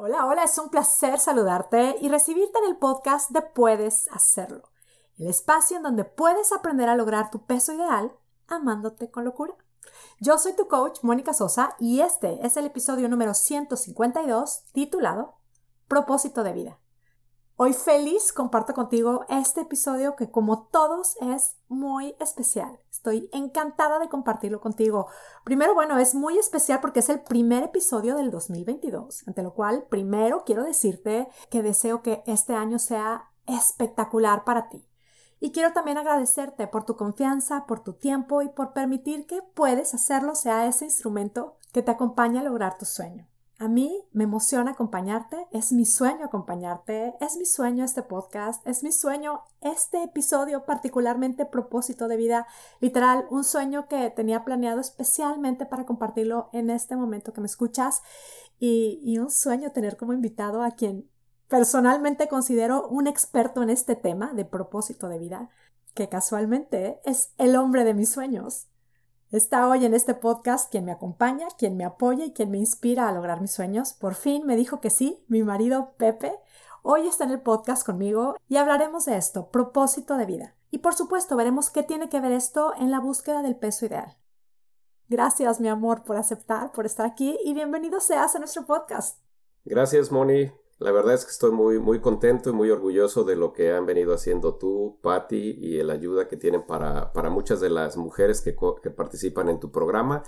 Hola, hola, es un placer saludarte y recibirte en el podcast de Puedes Hacerlo, el espacio en donde puedes aprender a lograr tu peso ideal amándote con locura. Yo soy tu coach, Mónica Sosa, y este es el episodio número 152 titulado Propósito de vida. Hoy feliz comparto contigo este episodio que como todos es muy especial. Estoy encantada de compartirlo contigo. Primero, bueno, es muy especial porque es el primer episodio del 2022, ante lo cual primero quiero decirte que deseo que este año sea espectacular para ti. Y quiero también agradecerte por tu confianza, por tu tiempo y por permitir que puedes hacerlo sea ese instrumento que te acompañe a lograr tu sueño. A mí me emociona acompañarte, es mi sueño acompañarte, es mi sueño este podcast, es mi sueño este episodio, particularmente propósito de vida, literal, un sueño que tenía planeado especialmente para compartirlo en este momento que me escuchas y, y un sueño tener como invitado a quien personalmente considero un experto en este tema de propósito de vida, que casualmente es el hombre de mis sueños. Está hoy en este podcast quien me acompaña, quien me apoya y quien me inspira a lograr mis sueños. Por fin me dijo que sí, mi marido Pepe. Hoy está en el podcast conmigo y hablaremos de esto, propósito de vida. Y por supuesto veremos qué tiene que ver esto en la búsqueda del peso ideal. Gracias, mi amor, por aceptar, por estar aquí y bienvenido seas a nuestro podcast. Gracias, Moni. La verdad es que estoy muy, muy contento y muy orgulloso de lo que han venido haciendo tú, Patti, y la ayuda que tienen para, para muchas de las mujeres que, que, participan en tu programa.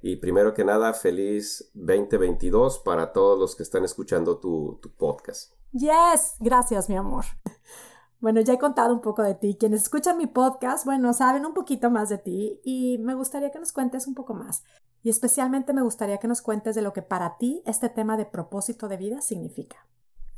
Y primero que nada, feliz 2022 para todos los que están escuchando tu, tu podcast. Yes, gracias, mi amor. Bueno, ya he contado un poco de ti. Quienes escuchan mi podcast, bueno, saben un poquito más de ti y me gustaría que nos cuentes un poco más. Y especialmente me gustaría que nos cuentes de lo que para ti este tema de propósito de vida significa.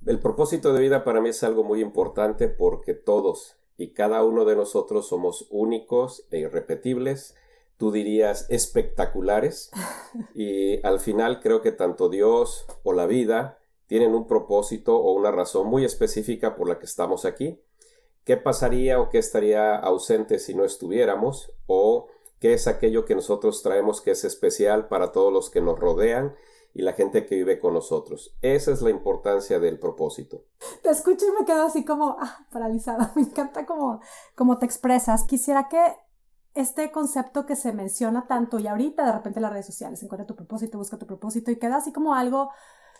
El propósito de vida para mí es algo muy importante porque todos y cada uno de nosotros somos únicos e irrepetibles, tú dirías espectaculares, y al final creo que tanto Dios o la vida tienen un propósito o una razón muy específica por la que estamos aquí. ¿Qué pasaría o qué estaría ausente si no estuviéramos? ¿O qué es aquello que nosotros traemos que es especial para todos los que nos rodean y la gente que vive con nosotros. Esa es la importancia del propósito. Te escucho y me quedo así como ah, paralizada. Me encanta como te expresas. Quisiera que este concepto que se menciona tanto y ahorita de repente en las redes sociales, encuentra tu propósito, busca tu propósito y queda así como algo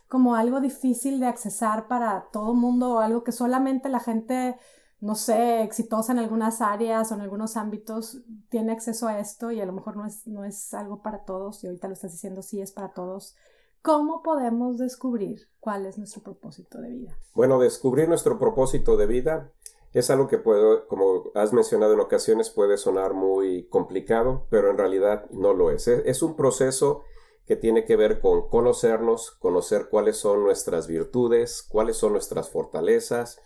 como algo difícil de accesar para todo mundo algo que solamente la gente no sé, exitosa en algunas áreas o en algunos ámbitos, tiene acceso a esto y a lo mejor no es, no es algo para todos, y ahorita lo estás diciendo, sí es para todos. ¿Cómo podemos descubrir cuál es nuestro propósito de vida? Bueno, descubrir nuestro propósito de vida es algo que puedo, como has mencionado en ocasiones, puede sonar muy complicado, pero en realidad no lo es. Es un proceso que tiene que ver con conocernos, conocer cuáles son nuestras virtudes, cuáles son nuestras fortalezas,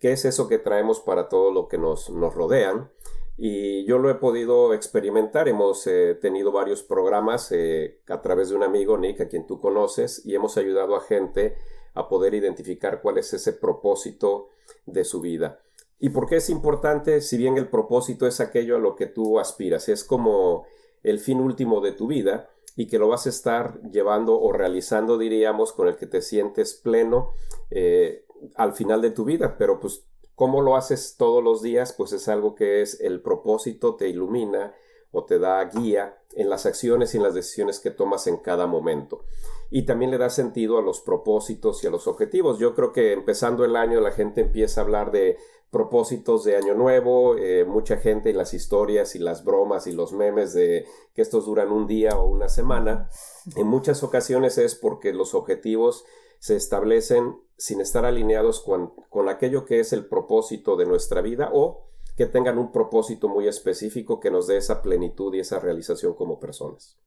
qué es eso que traemos para todo lo que nos, nos rodean. Y yo lo he podido experimentar. Hemos eh, tenido varios programas eh, a través de un amigo, Nick, a quien tú conoces, y hemos ayudado a gente a poder identificar cuál es ese propósito de su vida. ¿Y por qué es importante? Si bien el propósito es aquello a lo que tú aspiras, es como el fin último de tu vida y que lo vas a estar llevando o realizando, diríamos, con el que te sientes pleno, eh, al final de tu vida, pero pues cómo lo haces todos los días, pues es algo que es el propósito, te ilumina o te da guía en las acciones y en las decisiones que tomas en cada momento. Y también le da sentido a los propósitos y a los objetivos. Yo creo que empezando el año la gente empieza a hablar de propósitos de año nuevo, eh, mucha gente en las historias y las bromas y los memes de que estos duran un día o una semana, en muchas ocasiones es porque los objetivos se establecen sin estar alineados con, con aquello que es el propósito de nuestra vida o que tengan un propósito muy específico que nos dé esa plenitud y esa realización como personas.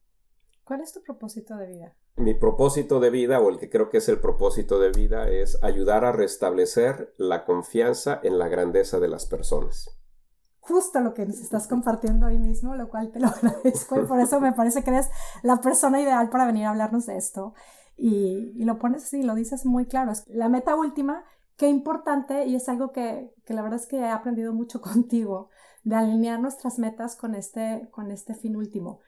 ¿Cuál es tu propósito de vida? Mi propósito de vida, o el que creo que es el propósito de vida, es ayudar a restablecer la confianza en la grandeza de las personas. Justo lo que nos estás compartiendo hoy mismo, lo cual te lo agradezco y por eso me parece que eres la persona ideal para venir a hablarnos de esto. Y, lo pones así, lo dices muy claro. Es la meta última, qué importante, y es algo que, que, la verdad es que he aprendido mucho contigo, de alinear nuestras metas con este, con este fin último.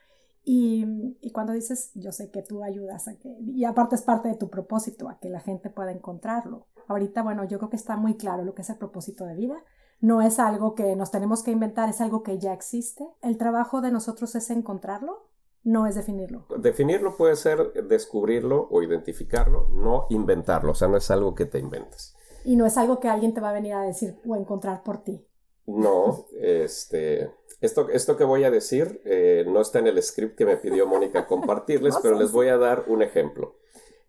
Y, y, cuando dices, yo sé que tú ayudas a que, y aparte es parte de tu propósito, a que la gente pueda encontrarlo. Ahorita, bueno, yo creo que está muy claro lo que es el propósito de vida. No es algo que nos tenemos que inventar, es algo que ya existe. El trabajo de nosotros es encontrarlo, no es definirlo. Definirlo puede ser descubrirlo o identificarlo, no inventarlo, o sea, no es algo que te inventes. Y no es algo que alguien te va a venir a decir o encontrar por ti. No, este, esto, esto que voy a decir eh, no está en el script que me pidió Mónica compartirles, pero les voy a dar un ejemplo.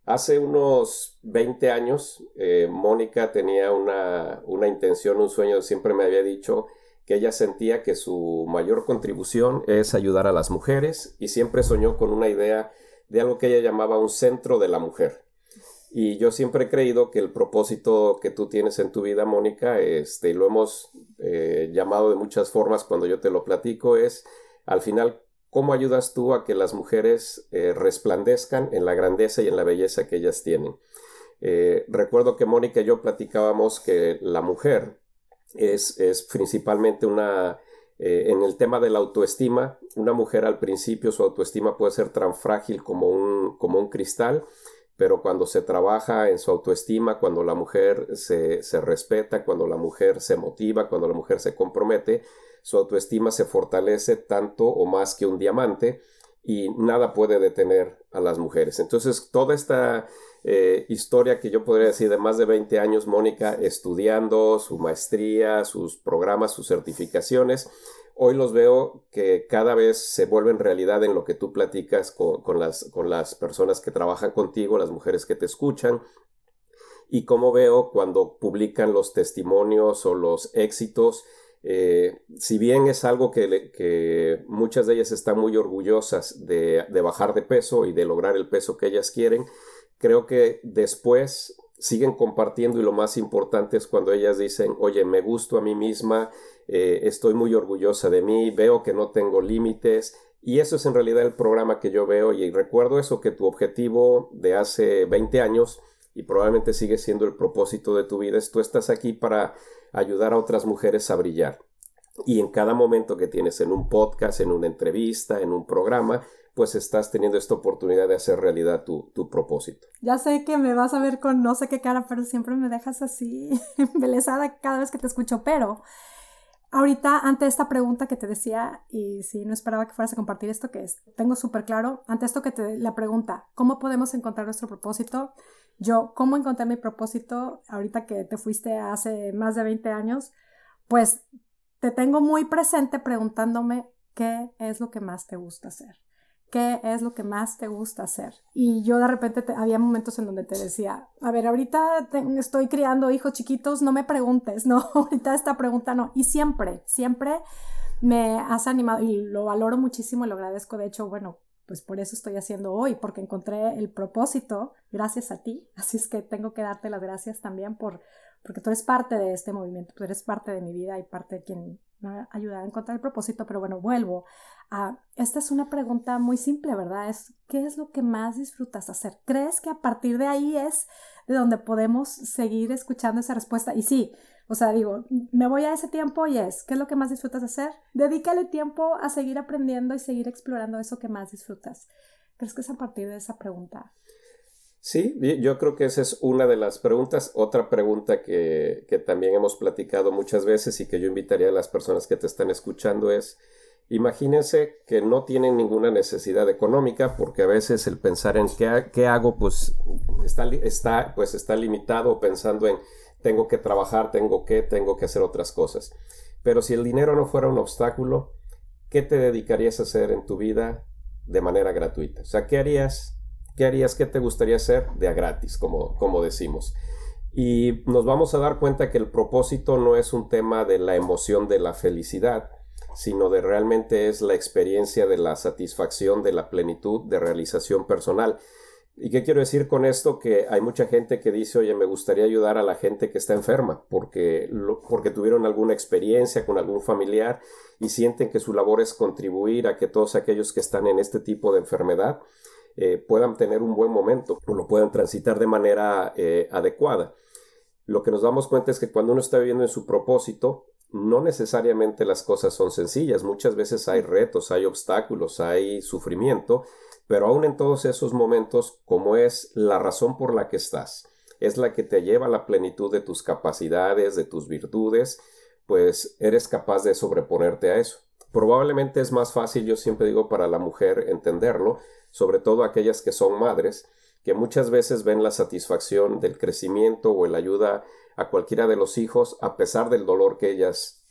Hace unos 20 años, eh, Mónica tenía una, una intención, un sueño, siempre me había dicho que ella sentía que su mayor contribución es ayudar a las mujeres y siempre soñó con una idea de algo que ella llamaba un centro de la mujer. Y yo siempre he creído que el propósito que tú tienes en tu vida, Mónica, este, y lo hemos eh, llamado de muchas formas cuando yo te lo platico, es al final cómo ayudas tú a que las mujeres eh, resplandezcan en la grandeza y en la belleza que ellas tienen. Eh, recuerdo que Mónica y yo platicábamos que la mujer es, es principalmente una, en el tema de la autoestima, una mujer al principio su autoestima puede ser tan frágil como un, como un cristal, pero cuando se trabaja en su autoestima, cuando la mujer se, se, respeta, cuando la mujer se motiva, cuando la mujer se compromete, su autoestima se fortalece tanto o más que un diamante y nada puede detener a las mujeres. Entonces, toda esta eh, historia que yo podría decir de más de 20 años, Mónica estudiando su maestría, sus programas, sus certificaciones, hoy los veo que cada vez se vuelven realidad en lo que tú platicas con, las, con las personas que trabajan contigo, las mujeres que te escuchan, y cómo veo cuando publican los testimonios o los éxitos, eh, si bien es algo que, que, muchas de ellas están muy orgullosas de, de bajar de peso y de lograr el peso que ellas quieren, creo que después siguen compartiendo y lo más importante es cuando ellas dicen, oye, me gusto a mí misma, eh, estoy muy orgullosa de mí, veo que no tengo límites y eso es en realidad el programa que yo veo y recuerdo eso que tu objetivo de hace 20 años y probablemente sigue siendo el propósito de tu vida es tú estás aquí para ayudar a otras mujeres a brillar. Y en cada momento que tienes en un podcast, en una entrevista, en un programa, pues estás teniendo esta oportunidad de hacer realidad tu, propósito. Ya sé que me vas a ver con no sé qué cara, pero siempre me dejas así embelesada cada vez que te escucho, pero ahorita ante esta pregunta que te decía, y si no esperaba que fueras a compartir esto, que es, tengo súper claro, ante esto que te la pregunta, ¿cómo podemos encontrar nuestro propósito? Yo, ¿cómo encontré mi propósito ahorita que te fuiste hace más de 20 años? Pues te tengo muy presente preguntándome qué es lo que más te gusta hacer qué es lo que más te gusta hacer. Y yo de repente había momentos en donde te decía, a ver, ahorita estoy criando hijos chiquitos, no me preguntes, no, ahorita esta pregunta no. Y siempre, siempre me has animado y lo valoro muchísimo y lo agradezco. De hecho, bueno, pues por eso estoy haciendo hoy, porque encontré el propósito gracias a ti. Así es que tengo que darte las gracias también por, porque tú eres parte de este movimiento, tú eres parte de mi vida y parte de quien me ha ayudado a encontrar el propósito. Pero bueno, vuelvo esta es una pregunta muy simple, ¿verdad? Es, ¿qué es lo que más disfrutas hacer? ¿Crees que a partir de ahí es de donde podemos seguir escuchando esa respuesta? Y sí, o sea, digo, me voy a ese tiempo y es, ¿qué es lo que más disfrutas hacer? Dedícale tiempo a seguir aprendiendo y seguir explorando eso que más disfrutas. ¿Crees que es a partir de esa pregunta? Sí, yo creo que esa es una de las preguntas. Otra pregunta que, que, también hemos platicado muchas veces y que yo invitaría a las personas que te están escuchando es, imagínense que no tienen ninguna necesidad económica porque a veces el pensar en qué, qué hago pues está, está, pues está limitado pensando en tengo que trabajar, tengo que, tengo que hacer otras cosas. Pero si el dinero no fuera un obstáculo, ¿qué te dedicarías a hacer en tu vida de manera gratuita? O sea, ¿qué harías ¿Qué harías? ¿Qué te gustaría hacer de a gratis, como, como decimos? Y nos vamos a dar cuenta que el propósito no es un tema de la emoción de la felicidad, sino de realmente es la experiencia de la satisfacción, de la plenitud, de realización personal. ¿Y qué quiero decir con esto? Que hay mucha gente que dice, oye, me gustaría ayudar a la gente que está enferma porque, porque tuvieron alguna experiencia con algún familiar y sienten que su labor es contribuir a que todos aquellos que están en este tipo de enfermedad eh, puedan tener un buen momento o lo puedan transitar de manera eh, adecuada. Lo que nos damos cuenta es que cuando uno está viviendo en su propósito, no necesariamente las cosas son sencillas, muchas veces hay retos, hay obstáculos, hay sufrimiento, pero aún en todos esos momentos, como es la razón por la que estás, es la que te lleva a la plenitud de tus capacidades, de tus virtudes, pues eres capaz de sobreponerte a eso. Probablemente es más fácil, yo siempre digo, para la mujer entenderlo, sobre todo aquellas que son madres, que muchas veces ven la satisfacción del crecimiento o la ayuda a cualquiera de los hijos a pesar del dolor que ellas,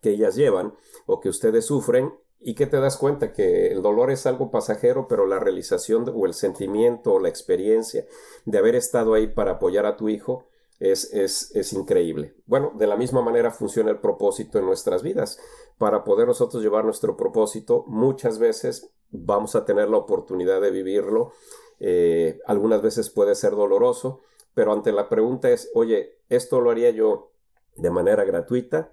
que ellas llevan o que ustedes sufren y que te das cuenta que el dolor es algo pasajero, pero la realización o el sentimiento o la experiencia de haber estado ahí para apoyar a tu hijo es, es, es, increíble. Bueno, de la misma manera funciona el propósito en nuestras vidas. Para poder nosotros llevar nuestro propósito, muchas veces vamos a tener la oportunidad de vivirlo. Eh, algunas veces puede ser doloroso, pero ante la pregunta es, oye, ¿esto lo haría yo de manera gratuita?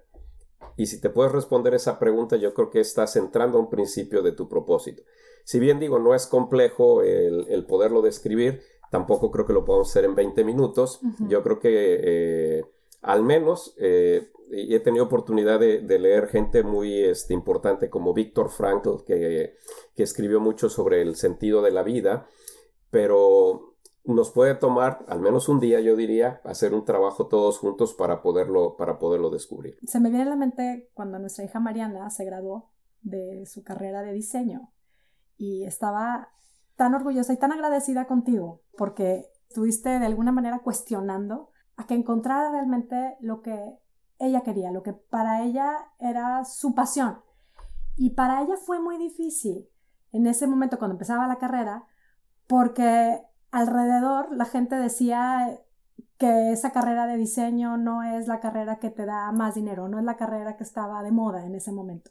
Y si te puedes responder esa pregunta, yo creo que estás entrando a un principio de tu propósito. Si bien digo, no es complejo el, poderlo describir, tampoco creo que lo podamos hacer en 20 minutos. Yo creo que eh, al menos eh, he tenido oportunidad de, leer gente muy este, importante como Víctor Frankl, que, que escribió mucho sobre el sentido de la vida, pero nos puede tomar al menos un día, yo diría, hacer un trabajo todos juntos para poderlo, para poderlo descubrir. Se me viene a la mente cuando nuestra hija Mariana se graduó de su carrera de diseño y estaba tan orgullosa y tan agradecida contigo porque estuviste de alguna manera cuestionando a que encontrara realmente lo que ella quería, lo que para ella era su pasión. Y para ella fue muy difícil en ese momento cuando empezaba la carrera porque alrededor la gente decía que esa carrera de diseño no es la carrera que te da más dinero, no es la carrera que estaba de moda en ese momento.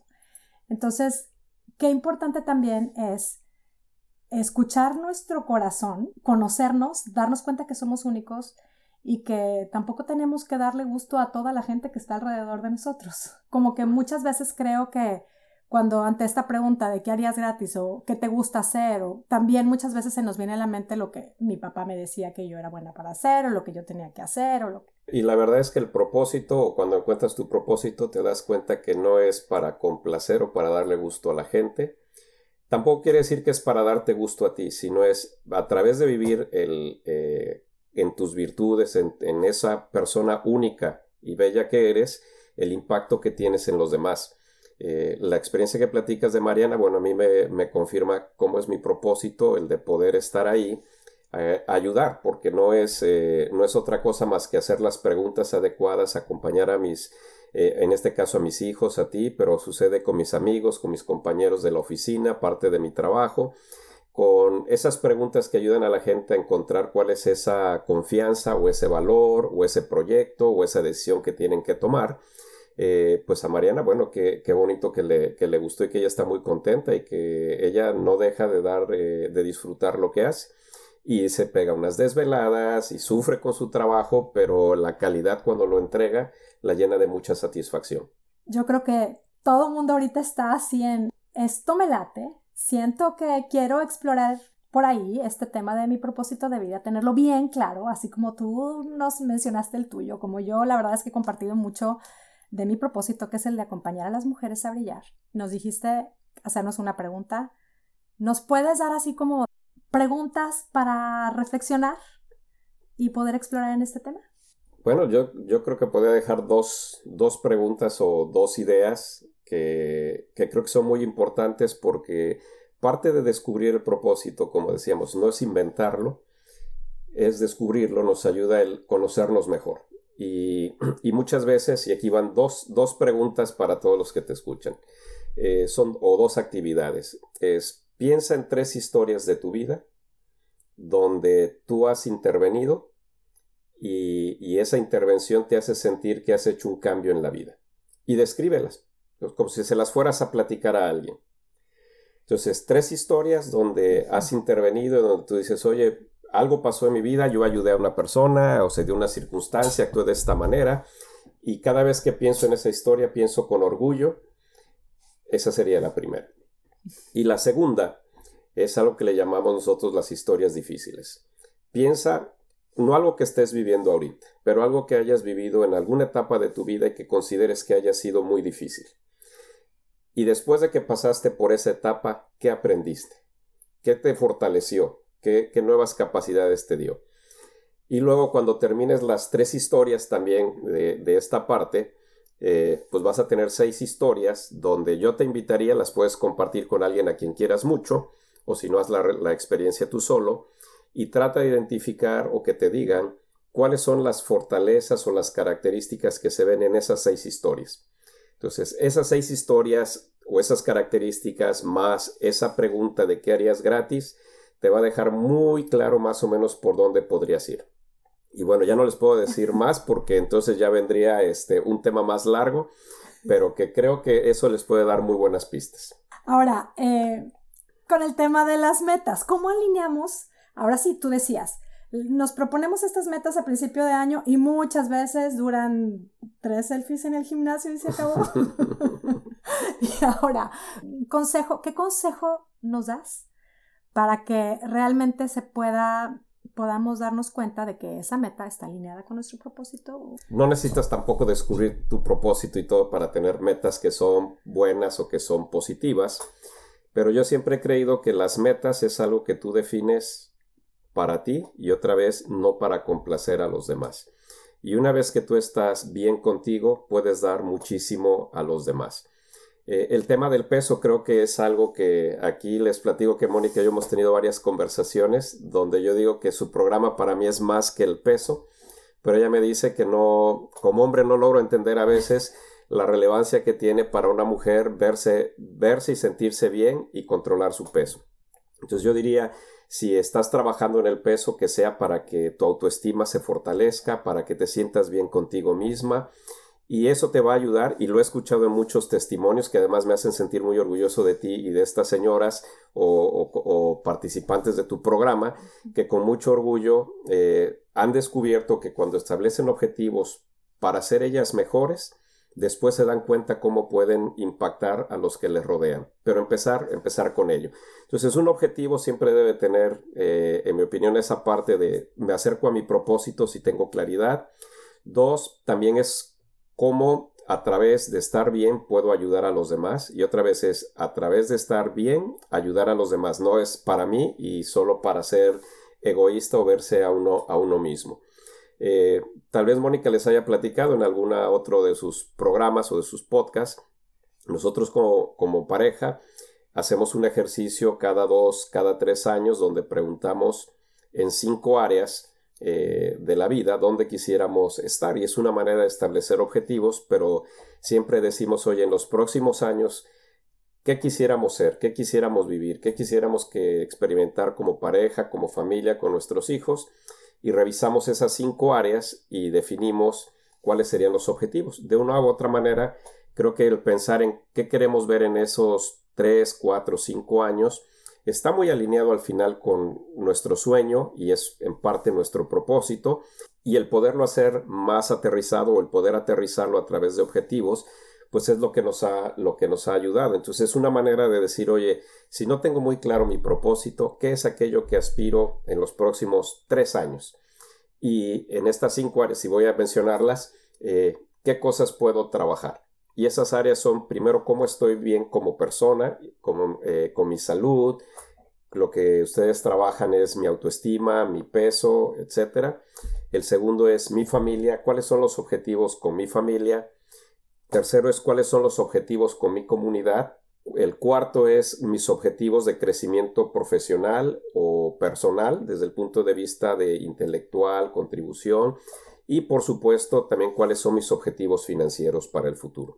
Entonces, qué importante también es escuchar nuestro corazón, conocernos, darnos cuenta que somos únicos y que tampoco tenemos que darle gusto a toda la gente que está alrededor de nosotros. Como que muchas veces creo que cuando ante esta pregunta de qué harías gratis o qué te gusta hacer, también muchas veces se nos viene a la mente lo que mi papá me decía que yo era buena para hacer, o lo que yo tenía que hacer, o lo que... Y la verdad es que el propósito, cuando encuentras tu propósito, te das cuenta que no es para complacer o para darle gusto a la gente. Tampoco quiere decir que es para darte gusto a ti, sino es a través de vivir el, eh, en tus virtudes, en, esa persona única y bella que eres, el impacto que tienes en los demás. Eh, la experiencia que platicas de Mariana, bueno, a mí me, confirma cómo es mi propósito, el de poder estar ahí, eh, ayudar, porque no es, no es otra cosa más que hacer las preguntas adecuadas, acompañar a mis, en este caso a mis hijos, a ti, pero sucede con mis amigos, con mis compañeros de la oficina, parte de mi trabajo, con esas preguntas que ayudan a la gente a encontrar cuál es esa confianza o ese valor o ese proyecto o esa decisión que tienen que tomar eh, pues a Mariana, bueno, qué, bonito que le, que le, gustó y que ella está muy contenta y que ella no deja de dar, eh, de disfrutar lo que hace. Y se pega unas desveladas y sufre con su trabajo, pero la calidad cuando lo entrega la llena de mucha satisfacción. Yo creo que todo el mundo ahorita está así en esto me late, siento que quiero explorar por ahí este tema de mi propósito de vida, tenerlo bien claro, así como tú nos mencionaste el tuyo, como yo la verdad es que he compartido mucho de mi propósito, que es el de acompañar a las mujeres a brillar. Nos dijiste hacernos una pregunta. ¿Nos puedes dar así como preguntas para reflexionar y poder explorar en este tema? Bueno, yo, yo creo que podría dejar dos, dos preguntas o dos ideas que, que creo que son muy importantes porque parte de descubrir el propósito, como decíamos, no es inventarlo, es descubrirlo, nos ayuda a conocernos mejor. Y, muchas veces, y aquí van dos, preguntas para todos los que te escuchan, eh, son, o dos actividades. Es, piensa en tres historias de tu vida donde tú has intervenido y, y, esa intervención te hace sentir que has hecho un cambio en la vida. Y descríbelas, como si se las fueras a platicar a alguien. Entonces, tres historias donde has intervenido, donde tú dices, oye, algo pasó en mi vida, yo ayudé a una persona o se dio una circunstancia, actué de esta manera y cada vez que pienso en esa historia pienso con orgullo. Esa sería la primera. Y la segunda es algo que le llamamos nosotros las historias difíciles. Piensa no algo que estés viviendo ahorita, pero algo que hayas vivido en alguna etapa de tu vida y que consideres que haya sido muy difícil. Y después de que pasaste por esa etapa, ¿qué aprendiste? ¿Qué te fortaleció? ¿Qué, nuevas capacidades te dio? Y luego cuando termines las tres historias también de, esta parte, eh, pues vas a tener seis historias donde yo te invitaría, las puedes compartir con alguien a quien quieras mucho, o si no haz la, la experiencia tú solo, y trata de identificar o que te digan cuáles son las fortalezas o las características que se ven en esas seis historias. Entonces, esas seis historias o esas características más esa pregunta de qué harías gratis, te va a dejar muy claro más o menos por dónde podrías ir. Y bueno, ya no les puedo decir más porque entonces ya vendría este, un tema más largo, pero que creo que eso les puede dar muy buenas pistas. Ahora, eh, con el tema de las metas, ¿cómo alineamos Ahora sí, tú decías, nos proponemos estas metas a principio de año y muchas veces duran tres selfies en el gimnasio y se acabó. y ahora, consejo, ¿qué consejo nos das para que realmente se pueda podamos darnos cuenta de que esa meta está alineada con nuestro propósito. No necesitas tampoco descubrir tu propósito y todo para tener metas que son buenas o que son positivas, pero yo siempre he creído que las metas es algo que tú defines para ti y otra vez no para complacer a los demás. Y una vez que tú estás bien contigo, puedes dar muchísimo a los demás. Eh, el tema del peso creo que es algo que aquí les platico que Mónica y yo hemos tenido varias conversaciones donde yo digo que su programa para mí es más que el peso, pero ella me dice que no, como hombre no logro entender a veces la relevancia que tiene para una mujer verse, verse y sentirse bien y controlar su peso. Entonces yo diría, si estás trabajando en el peso, que sea para que tu autoestima se fortalezca, para que te sientas bien contigo misma. Y eso te va a ayudar, y lo he escuchado en muchos testimonios que además me hacen sentir muy orgulloso de ti y de estas señoras o, participantes de tu programa, que con mucho orgullo eh, han descubierto que cuando establecen objetivos para ser ellas mejores, después se dan cuenta cómo pueden impactar a los que les rodean. Pero empezar, empezar con ello. Entonces, un objetivo siempre debe tener, eh, en mi opinión, esa parte de me acerco a mi propósito si tengo claridad. Dos, también es cómo a través de estar bien puedo ayudar a los demás. Y otra vez es a través de estar bien ayudar a los demás. No es para mí y solo para ser egoísta o verse a uno, a uno mismo. Eh, tal vez Mónica les haya platicado en alguna otro de sus programas o de sus podcasts. Nosotros como, pareja hacemos un ejercicio cada dos, cada tres años donde preguntamos en cinco áreas eh, de la vida donde quisiéramos estar y es una manera de establecer objetivos, pero siempre decimos, oye, en los próximos años, ¿qué quisiéramos ser? ¿Qué quisiéramos vivir? ¿Qué quisiéramos que experimentar como pareja, como familia, con nuestros hijos? y revisamos esas cinco áreas y definimos cuáles serían los objetivos. De una u otra manera, creo que el pensar en qué queremos ver en esos tres, cuatro, cinco años está muy alineado al final con nuestro sueño y es en parte nuestro propósito y el poderlo hacer más aterrizado o el poder aterrizarlo a través de objetivos pues es lo que nos ha, lo que nos ha ayudado. Entonces es una manera de decir, oye, si no tengo muy claro mi propósito, ¿qué es aquello que aspiro en los próximos tres años? Y en estas cinco áreas, si voy a mencionarlas, eh, ¿qué cosas puedo trabajar? Y esas áreas son, primero, cómo estoy bien como persona, como, eh, con mi salud, lo que ustedes trabajan es mi autoestima, mi peso, etc. El segundo es mi familia, cuáles son los objetivos con mi familia. Tercero es cuáles son los objetivos con mi comunidad. El cuarto es mis objetivos de crecimiento profesional o personal desde el punto de vista de intelectual, contribución y por supuesto también cuáles son mis objetivos financieros para el futuro.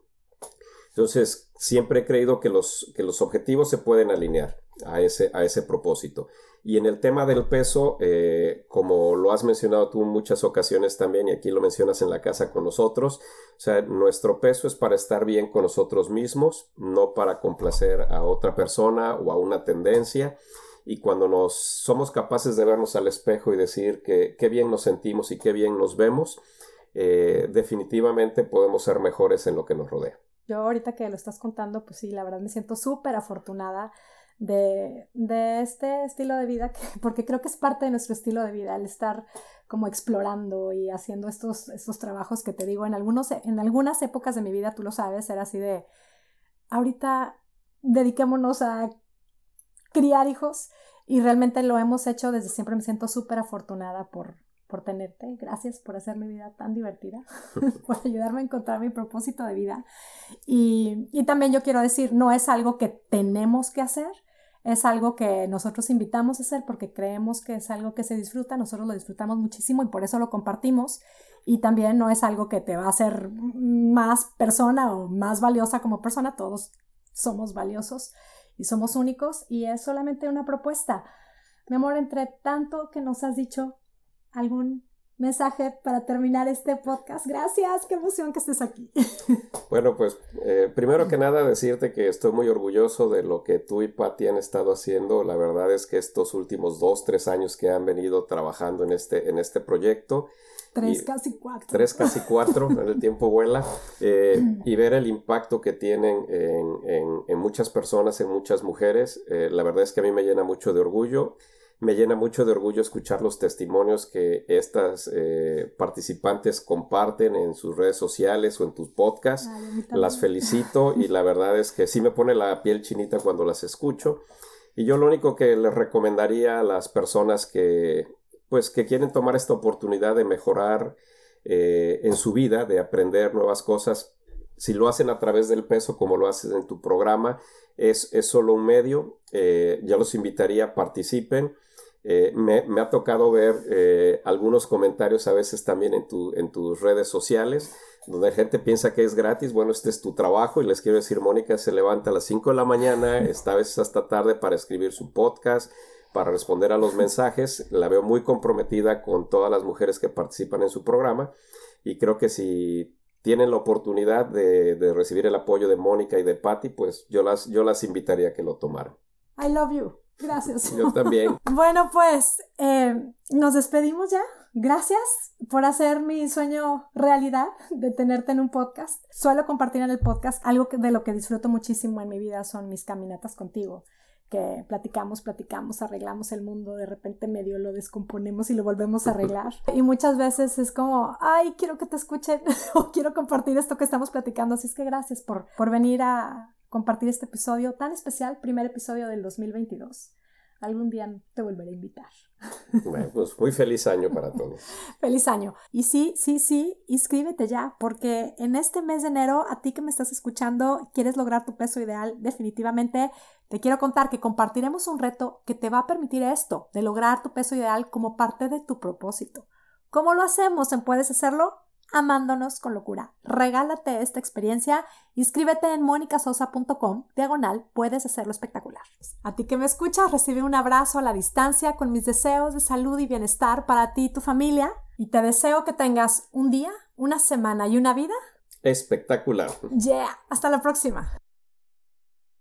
Entonces, siempre he creído que los, que los objetivos se pueden alinear a ese, a ese propósito. Y en el tema del peso, eh, como lo has mencionado tú en muchas ocasiones también, y aquí lo mencionas en la casa con nosotros, o sea, nuestro peso es para estar bien con nosotros mismos, no para complacer a otra persona o a una tendencia. Y cuando nos somos capaces de vernos al espejo y decir que qué bien nos sentimos y qué bien nos vemos, eh, definitivamente podemos ser mejores en lo que nos rodea. Yo ahorita que lo estás contando, pues sí, la verdad me siento súper afortunada de, de, este estilo de vida, que, porque creo que es parte de nuestro estilo de vida, el estar como explorando y haciendo estos, estos trabajos que te digo, en, algunos, en algunas épocas de mi vida, tú lo sabes, era así de, ahorita dediquémonos a criar hijos y realmente lo hemos hecho desde siempre, me siento súper afortunada por, por tenerte, gracias por hacer mi vida tan divertida, por ayudarme a encontrar mi propósito de vida. Y, y también yo quiero decir, no es algo que tenemos que hacer, es algo que nosotros invitamos a hacer porque creemos que es algo que se disfruta, nosotros lo disfrutamos muchísimo y por eso lo compartimos. Y también no es algo que te va a hacer más persona o más valiosa como persona, todos somos valiosos y somos únicos y es solamente una propuesta. Mi amor, entre tanto que nos has dicho, algún mensaje para terminar este podcast. Gracias, qué emoción que estés aquí. Bueno, pues eh, primero que nada decirte que estoy muy orgulloso de lo que tú y Patti han estado haciendo. La verdad es que estos últimos dos, tres años que han venido trabajando en este, en este proyecto. Tres, casi cuatro. Tres, casi cuatro, el tiempo vuela. Eh, y ver el impacto que tienen en, en, muchas personas, en muchas mujeres, eh, la verdad es que a mí me llena mucho de orgullo me llena mucho de orgullo escuchar los testimonios que estas eh, participantes comparten en sus redes sociales o en tus podcasts. las felicito y la verdad es que sí me pone la piel chinita cuando las escucho. Y yo lo único que les recomendaría a las personas que pues que quieren tomar esta oportunidad de mejorar eh, en su vida, de aprender nuevas cosas, si lo hacen a través del peso como lo haces en tu programa, es, es solo un medio. Eh, ya los invitaría, participen. Eh, me, ha tocado ver eh, algunos comentarios a veces también en, tu, en tus redes sociales, donde la gente piensa que es gratis. Bueno, este es tu trabajo y les quiero decir, Mónica se levanta a las 5 de la mañana, está a veces hasta tarde para escribir su podcast, para responder a los mensajes. La veo muy comprometida con todas las mujeres que participan en su programa y creo que si tienen la oportunidad de, de recibir el apoyo de Mónica y de Patty, pues yo las, yo las invitaría a que lo tomaran. I love you. Gracias. Yo también. bueno, pues eh, nos despedimos ya. Gracias por hacer mi sueño realidad de tenerte en un podcast. Suelo compartir en el podcast algo de lo que disfruto muchísimo en mi vida son mis caminatas contigo que platicamos, platicamos, arreglamos el mundo, de repente medio lo descomponemos y lo volvemos a arreglar. Y muchas veces es como, ay, quiero que te escuchen o quiero compartir esto que estamos platicando. Así es que gracias por, por venir a, compartir este episodio tan especial, primer episodio del 2022. Algún día te volveré a invitar. Bueno, pues muy feliz año para todos. feliz año. Y sí, sí, sí, inscríbete ya, porque en este mes de enero, a ti que me estás escuchando, quieres lograr tu peso ideal, definitivamente te quiero contar que compartiremos un reto que te va a permitir esto, de lograr tu peso ideal como parte de tu propósito. ¿Cómo lo hacemos en Puedes Hacerlo? Amándonos con locura. Regálate esta experiencia, inscríbete en monicasosa.com, diagonal, puedes hacerlo espectacular. A ti que me escuchas, recibe un abrazo a la distancia con mis deseos de salud y bienestar para ti y tu familia y te deseo que tengas un día, una semana y una vida espectacular. Yeah, hasta la próxima.